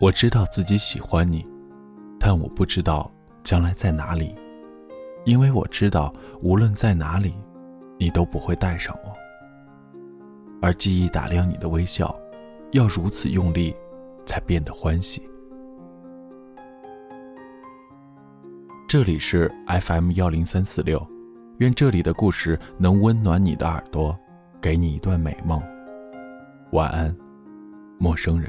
我知道自己喜欢你，但我不知道将来在哪里，因为我知道无论在哪里，你都不会带上我。而记忆打量你的微笑，要如此用力，才变得欢喜。这里是 FM 幺零三四六，愿这里的故事能温暖你的耳朵，给你一段美梦。晚安，陌生人。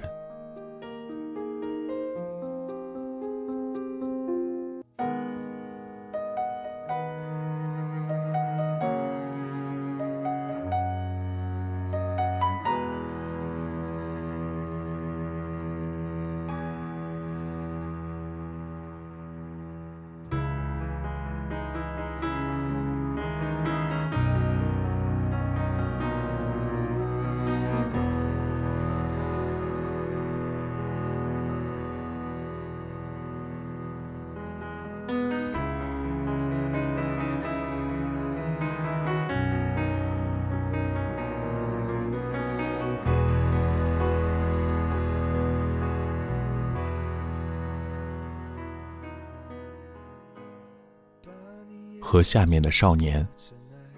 和下面的少年，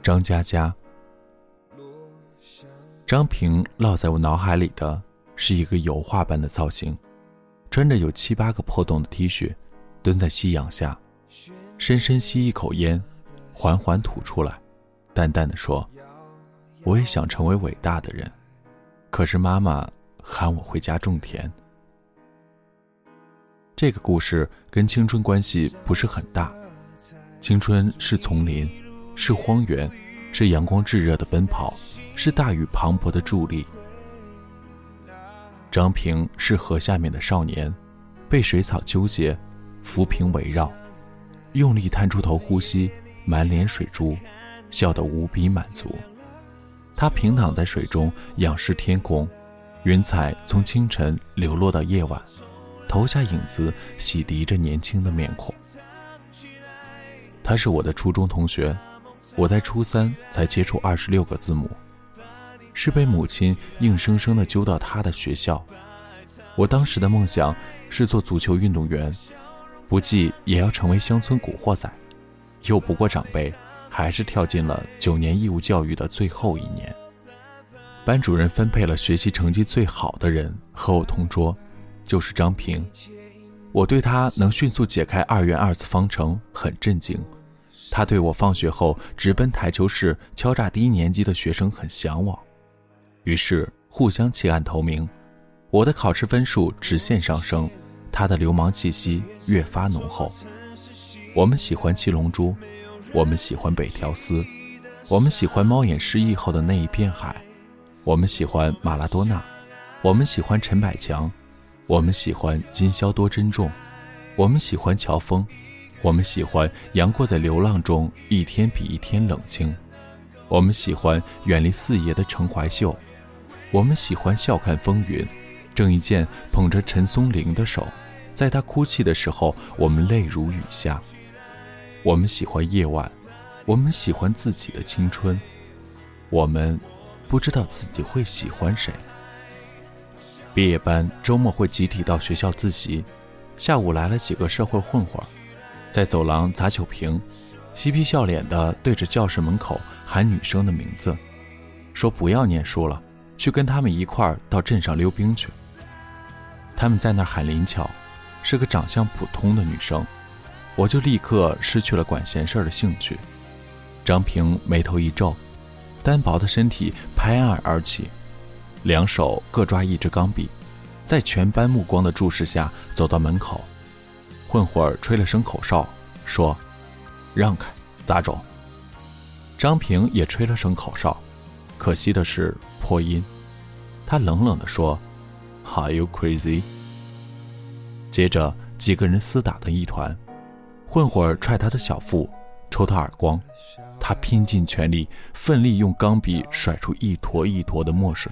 张嘉佳。张平烙在我脑海里的是一个油画般的造型，穿着有七八个破洞的 T 恤，蹲在夕阳下，深深吸一口烟，缓缓吐出来，淡淡的说：“我也想成为伟大的人，可是妈妈喊我回家种田。”这个故事跟青春关系不是很大。青春是丛林，是荒原，是阳光炙热的奔跑，是大雨磅礴的助力。张平是河下面的少年，被水草纠结，浮萍围绕，用力探出头呼吸，满脸水珠，笑得无比满足。他平躺在水中，仰视天空，云彩从清晨流落到夜晚，投下影子，洗涤着年轻的面孔。他是我的初中同学，我在初三才接触二十六个字母，是被母亲硬生生的揪到他的学校。我当时的梦想是做足球运动员，不济也要成为乡村古惑仔。又不过长辈，还是跳进了九年义务教育的最后一年。班主任分配了学习成绩最好的人和我同桌，就是张平。我对他能迅速解开二元二次方程很震惊，他对我放学后直奔台球室敲诈低年级的学生很向往，于是互相弃暗投明。我的考试分数直线上升，他的流氓气息越发浓厚。我们喜欢七龙珠，我们喜欢北条司，我们喜欢猫眼失忆后的那一片海，我们喜欢马拉多纳，我们喜欢陈百强。我们喜欢今宵多珍重，我们喜欢乔峰，我们喜欢杨过在流浪中一天比一天冷清，我们喜欢远离四爷的程怀秀，我们喜欢笑看风云，郑伊健捧着陈松伶的手，在他哭泣的时候，我们泪如雨下。我们喜欢夜晚，我们喜欢自己的青春，我们不知道自己会喜欢谁。毕业班周末会集体到学校自习，下午来了几个社会混混，在走廊砸酒瓶，嬉皮笑脸的对着教室门口喊女生的名字，说不要念书了，去跟他们一块儿到镇上溜冰去。他们在那儿喊林巧，是个长相普通的女生，我就立刻失去了管闲事的兴趣。张平眉头一皱，单薄的身体拍案而起。两手各抓一支钢笔，在全班目光的注视下走到门口。混混吹了声口哨，说：“让开，杂种。”张平也吹了声口哨，可惜的是破音。他冷冷地说：“Are you crazy？” 接着几个人厮打的一团，混混踹他的小腹，抽他耳光，他拼尽全力，奋力用钢笔甩出一坨一坨的墨水。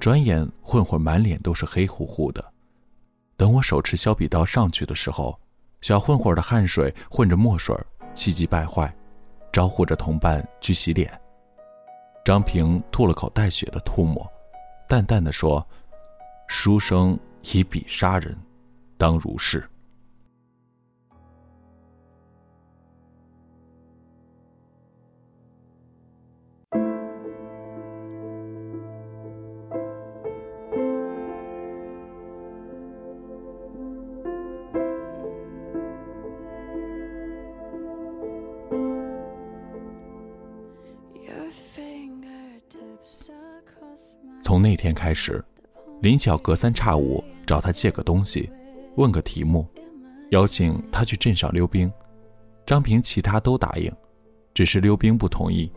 转眼，混混满脸都是黑乎乎的。等我手持削笔刀上去的时候，小混混的汗水混着墨水，气急败坏，招呼着同伴去洗脸。张平吐了口带血的唾沫，淡淡的说：“书生以笔杀人，当如是。从那天开始，林巧隔三差五找他借个东西，问个题目，邀请他去镇上溜冰。张平其他都答应，只是溜冰不同意。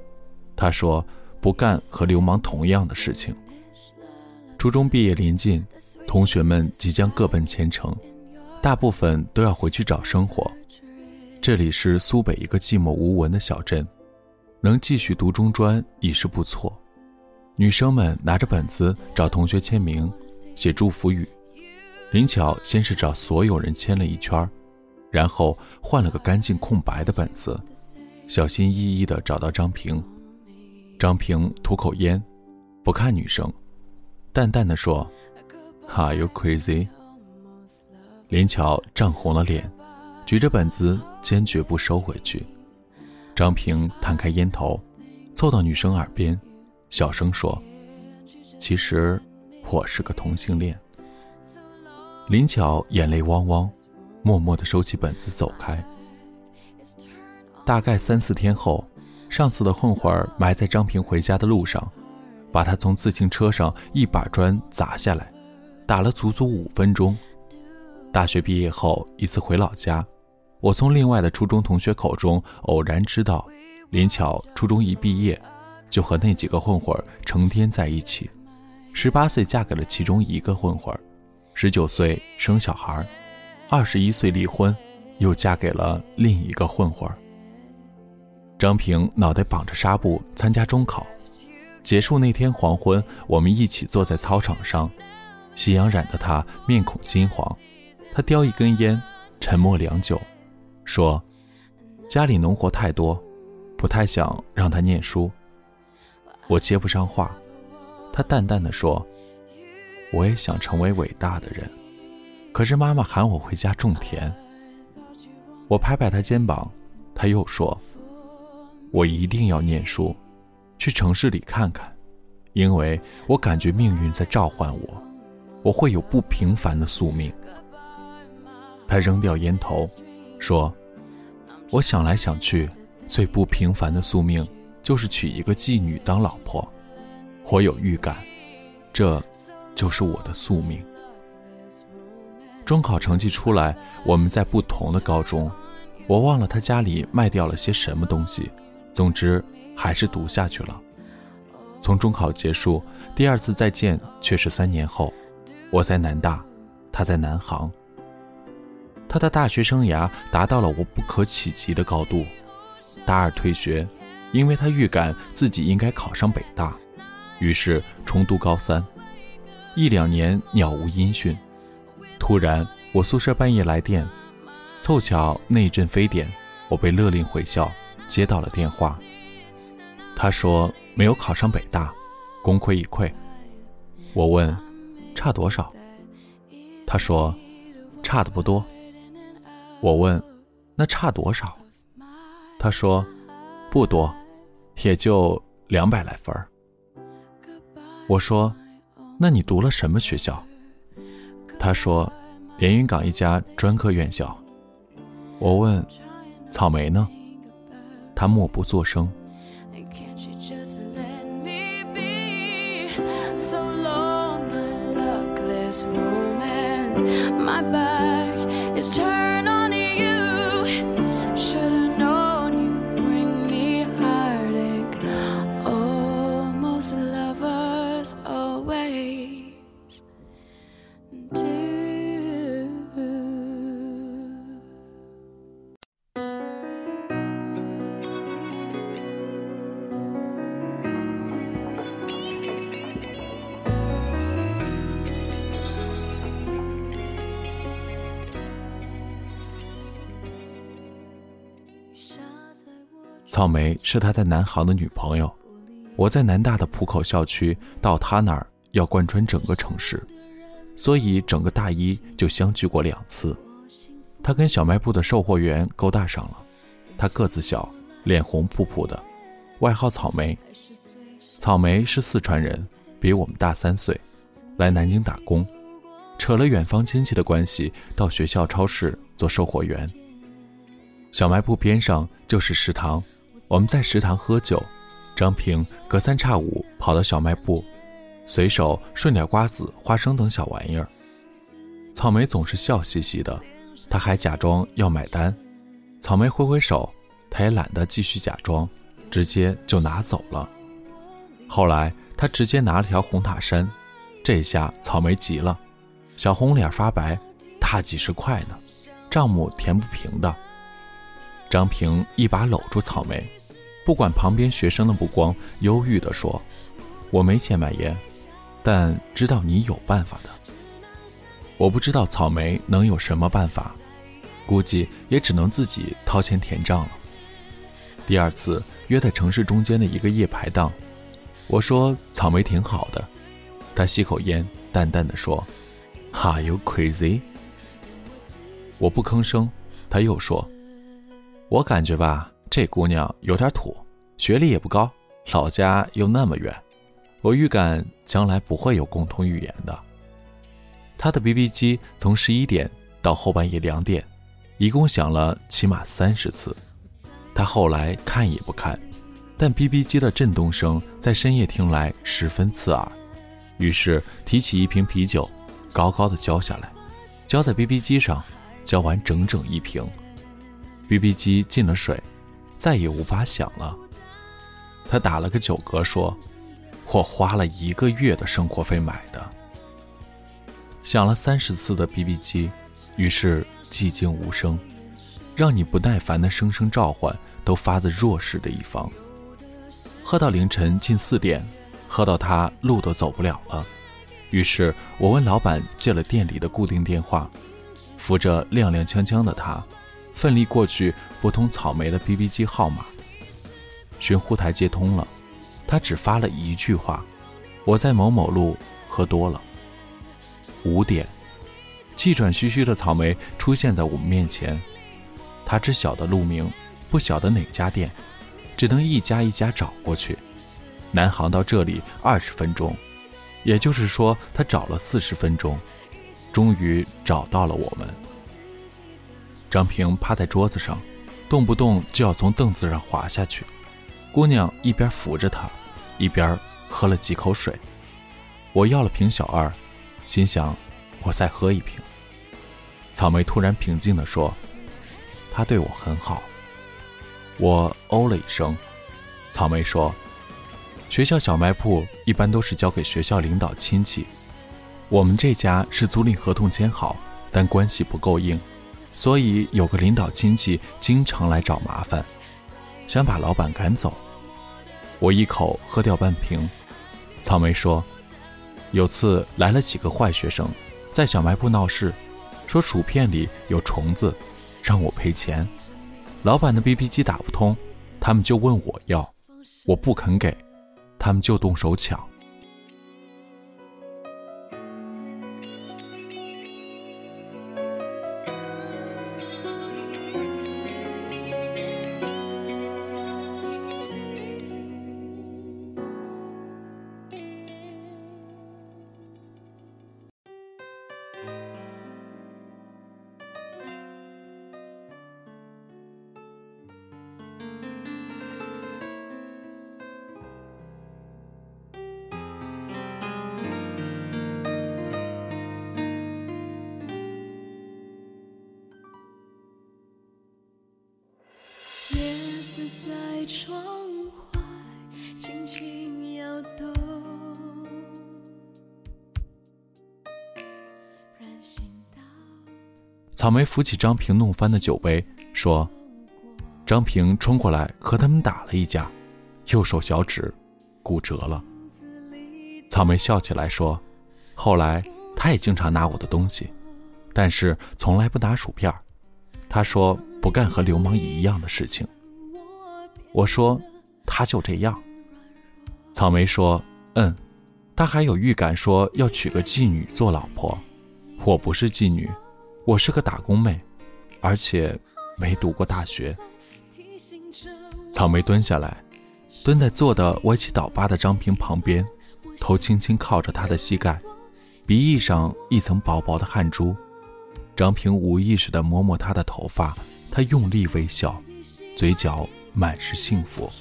他说不干和流氓同样的事情。初中毕业临近，同学们即将各奔前程，大部分都要回去找生活。这里是苏北一个寂寞无闻的小镇，能继续读中专已是不错。女生们拿着本子找同学签名，写祝福语。林巧先是找所有人签了一圈，然后换了个干净空白的本子，小心翼翼地找到张平。张平吐口烟，不看女生，淡淡的说：“Are you crazy？” 林巧涨红了脸，举着本子坚决不收回去。张平摊开烟头，凑到女生耳边。小声说：“其实我是个同性恋。”林巧眼泪汪汪，默默地收起本子走开。大概三四天后，上次的混混埋在张平回家的路上，把他从自行车上一把砖砸下来，打了足足五分钟。大学毕业后一次回老家，我从另外的初中同学口中偶然知道，林巧初中一毕业。就和那几个混混成天在一起，十八岁嫁给了其中一个混混，十九岁生小孩，二十一岁离婚，又嫁给了另一个混混。张平脑袋绑着纱布参加中考，结束那天黄昏，我们一起坐在操场上，夕阳染得他面孔金黄，他叼一根烟，沉默良久，说：“家里农活太多，不太想让他念书。”我接不上话，他淡淡的说：“我也想成为伟大的人，可是妈妈喊我回家种田。”我拍拍他肩膀，他又说：“我一定要念书，去城市里看看，因为我感觉命运在召唤我，我会有不平凡的宿命。”他扔掉烟头，说：“我想来想去，最不平凡的宿命。”就是娶一个妓女当老婆，我有预感，这，就是我的宿命。中考成绩出来，我们在不同的高中，我忘了他家里卖掉了些什么东西，总之还是读下去了。从中考结束，第二次再见却是三年后，我在南大，他在南航。他的大学生涯达到了我不可企及的高度，大二退学。因为他预感自己应该考上北大，于是重读高三，一两年杳无音讯。突然，我宿舍半夜来电，凑巧那一阵非典，我被勒令回校，接到了电话。他说没有考上北大，功亏一篑。我问差多少？他说差的不多。我问那差多少？他说不多。也就两百来分儿。我说：“那你读了什么学校？”他说：“连云港一家专科院校。”我问：“草莓呢？”他默不作声。草莓是他在南航的女朋友，我在南大的浦口校区，到他那儿要贯穿整个城市。所以整个大一就相聚过两次。他跟小卖部的售货员勾搭上了，他个子小，脸红扑扑的，外号草莓。草莓是四川人，比我们大三岁，来南京打工，扯了远方亲戚的关系，到学校超市做售货员。小卖部边上就是食堂，我们在食堂喝酒。张平隔三差五跑到小卖部，随手顺点瓜子、花生等小玩意儿。草莓总是笑嘻嘻的，他还假装要买单。草莓挥挥手，他也懒得继续假装，直接就拿走了。后来他直接拿了条红塔山，这下草莓急了，小红脸发白，大几十块呢，账目填不平的。张平一把搂住草莓，不管旁边学生的目光，忧郁地说：“我没钱买烟，但知道你有办法的。我不知道草莓能有什么办法，估计也只能自己掏钱填账了。”第二次约在城市中间的一个夜排档，我说草莓挺好的，他吸口烟，淡淡的说：“Are you crazy？” 我不吭声，他又说。我感觉吧，这姑娘有点土，学历也不高，老家又那么远，我预感将来不会有共同语言的。他的 BB 机从十一点到后半夜两点，一共响了起码三十次。他后来看也不看，但 BB 机的震动声在深夜听来十分刺耳，于是提起一瓶啤酒，高高的浇下来，浇在 BB 机上，浇完整整一瓶。BB 机进了水，再也无法响了。他打了个酒嗝，说：“我花了一个月的生活费买的。”响了三十次的 BB 机，于是寂静无声，让你不耐烦的声声召唤都发自弱势的一方。喝到凌晨近四点，喝到他路都走不了了，于是我问老板借了店里的固定电话，扶着踉踉跄跄的他。奋力过去拨通草莓的 BB 机号码，寻呼台接通了，他只发了一句话：“我在某某路喝多了。”五点，气喘吁吁的草莓出现在我们面前，他只晓得路名，不晓得哪家店，只能一家一家找过去。南航到这里二十分钟，也就是说他找了四十分钟，终于找到了我们。张平趴在桌子上，动不动就要从凳子上滑下去。姑娘一边扶着他，一边喝了几口水。我要了瓶小二，心想我再喝一瓶。草莓突然平静地说：“他对我很好。”我哦了一声。草莓说：“学校小卖部一般都是交给学校领导亲戚，我们这家是租赁合同签好，但关系不够硬。”所以有个领导亲戚经常来找麻烦，想把老板赶走。我一口喝掉半瓶。草莓说，有次来了几个坏学生，在小卖部闹事，说薯片里有虫子，让我赔钱。老板的 BB 机打不通，他们就问我要，我不肯给，他们就动手抢。窗外轻轻摇动。草莓扶起张平弄翻的酒杯，说：“张平冲过来和他们打了一架，右手小指骨折了。”草莓笑起来说：“后来他也经常拿我的东西，但是从来不拿薯片。他说不干和流氓一样的事情。”我说，他就这样。草莓说：“嗯，他还有预感说要娶个妓女做老婆。我不是妓女，我是个打工妹，而且没读过大学。草莓蹲下来，蹲在坐的歪七倒八的张平旁边，头轻轻靠着他的膝盖，鼻翼上一层薄薄的汗珠。张平无意识地摸摸他的头发，他用力微笑，嘴角满是幸福。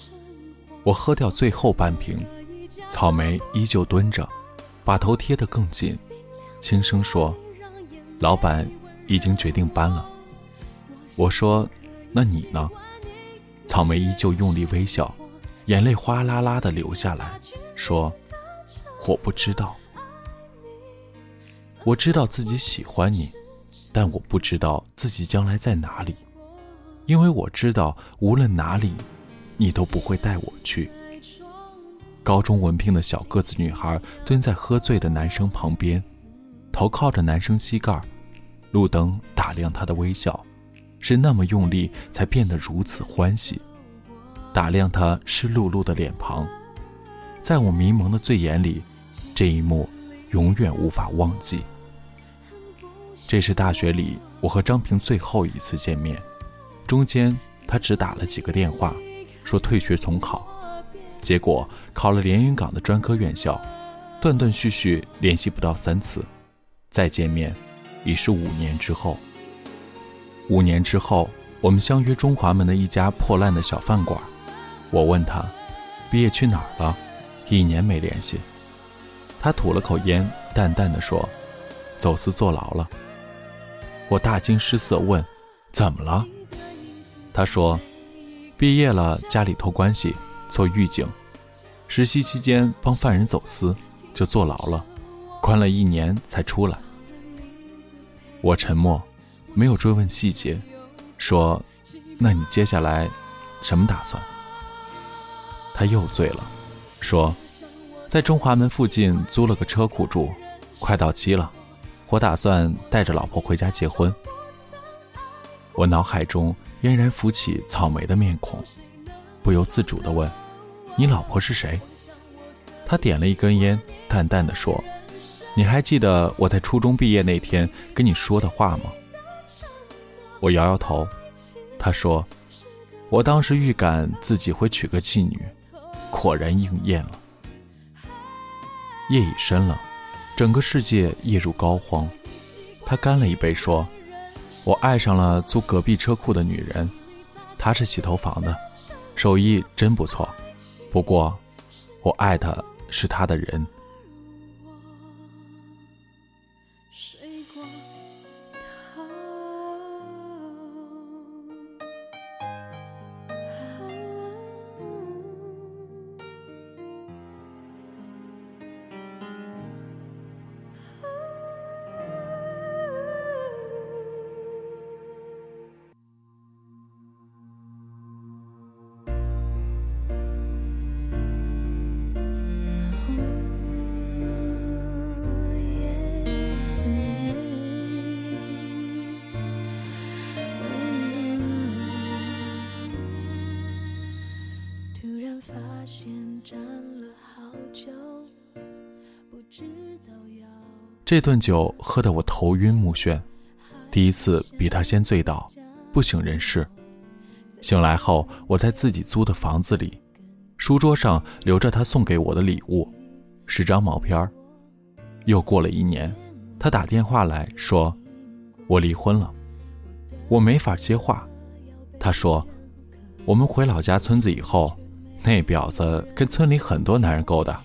我喝掉最后半瓶，草莓依旧蹲着，把头贴得更紧，轻声说：“老板已经决定搬了。”我说：“那你呢？”草莓依旧用力微笑，眼泪哗啦啦地流下来，说：“我不知道。我知道自己喜欢你，但我不知道自己将来在哪里，因为我知道无论哪里。”你都不会带我去。高中文凭的小个子女孩蹲在喝醉的男生旁边，头靠着男生膝盖，路灯打亮她的微笑，是那么用力才变得如此欢喜，打亮她湿漉漉的脸庞。在我迷蒙的醉眼里，这一幕永远无法忘记。这是大学里我和张平最后一次见面，中间他只打了几个电话。说退学重考，结果考了连云港的专科院校，断断续续联系不到三次，再见面已是五年之后。五年之后，我们相约中华门的一家破烂的小饭馆。我问他，毕业去哪儿了？一年没联系。他吐了口烟，淡淡的说：“走私坐牢了。”我大惊失色，问：“怎么了？”他说。毕业了，家里托关系做狱警，实习期间帮犯人走私，就坐牢了，关了一年才出来。我沉默，没有追问细节，说：“那你接下来什么打算？”他又醉了，说：“在中华门附近租了个车库住，快到期了，我打算带着老婆回家结婚。”我脑海中。嫣然浮起草莓的面孔，不由自主地问：“你老婆是谁？”他点了一根烟，淡淡的说：“你还记得我在初中毕业那天跟你说的话吗？”我摇摇头。他说：“我当时预感自己会娶个妓女，果然应验了。”夜已深了，整个世界夜入膏肓。他干了一杯，说。我爱上了租隔壁车库的女人，她是洗头房的，手艺真不错。不过，我爱的是她的人。这顿酒喝得我头晕目眩，第一次比他先醉倒，不省人事。醒来后，我在自己租的房子里，书桌上留着他送给我的礼物，是张毛片又过了一年，他打电话来说：“我离婚了。”我没法接话。他说：“我们回老家村子以后，那婊子跟村里很多男人勾搭，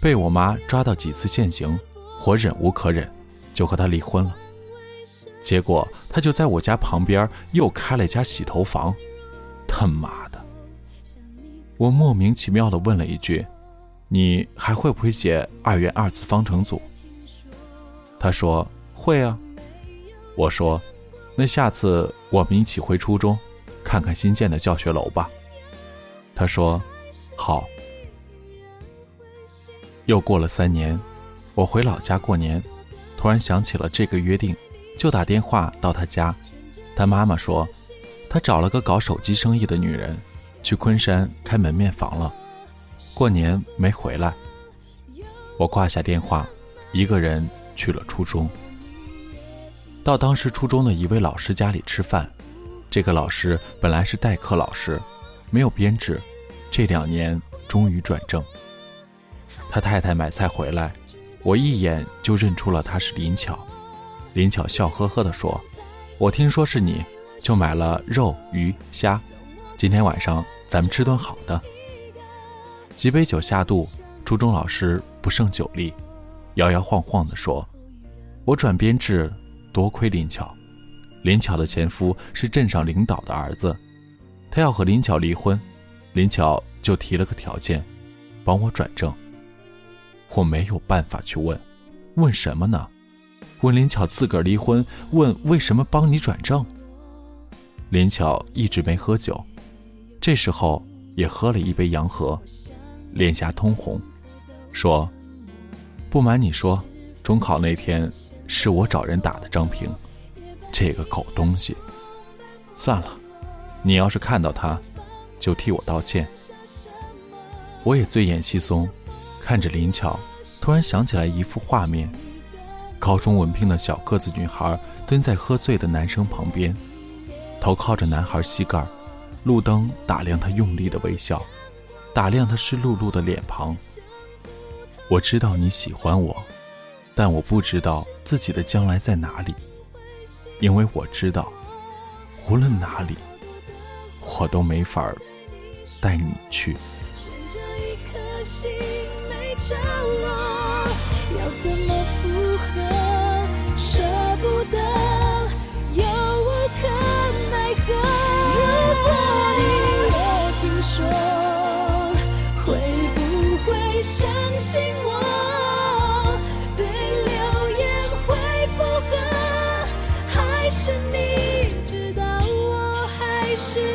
被我妈抓到几次现行。”我忍无可忍，就和他离婚了。结果他就在我家旁边又开了一家洗头房，他妈的！我莫名其妙地问了一句：“你还会不会解二元二次方程组？”他说：“会啊。”我说：“那下次我们一起回初中，看看新建的教学楼吧。”他说：“好。”又过了三年。我回老家过年，突然想起了这个约定，就打电话到他家。他妈妈说，他找了个搞手机生意的女人，去昆山开门面房了，过年没回来。我挂下电话，一个人去了初中。到当时初中的一位老师家里吃饭。这个老师本来是代课老师，没有编制，这两年终于转正。他太太买菜回来，我一眼就认出了他是林巧。林巧笑呵呵地说：“我听说是你，就买了肉、鱼、虾，今天晚上咱们吃顿好的。”几杯酒下肚，初中老师不胜酒力，摇摇晃晃地说：“我转编制，多亏林巧。”林巧的前夫是镇上领导的儿子，他要和林巧离婚，林巧就提了个条件，帮我转正。我没有办法去问，问什么呢？问林巧自个儿离婚，问为什么帮你转正？林巧一直没喝酒，这时候也喝了一杯洋河，脸颊通红，说：“不瞒你说，中考那天是我找人打的张平。”这个狗东西，算了，你要是看到他，就替我道歉。我也醉眼惺忪，看着林巧，突然想起来一幅画面：高中文凭的小个子女孩蹲在喝醉的男生旁边，头靠着男孩膝盖，路灯打亮他用力的微笑，打亮他湿漉漉的脸庞。我知道你喜欢我，但我不知道自己的将来在哪里。因为我知道，无论哪里，我都没法带你去。角落，要怎么附和？舍不得，又无可奈何。如果你我听说，会不会相信我？对流言会附和，还是你知道我还是？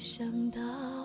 没想到。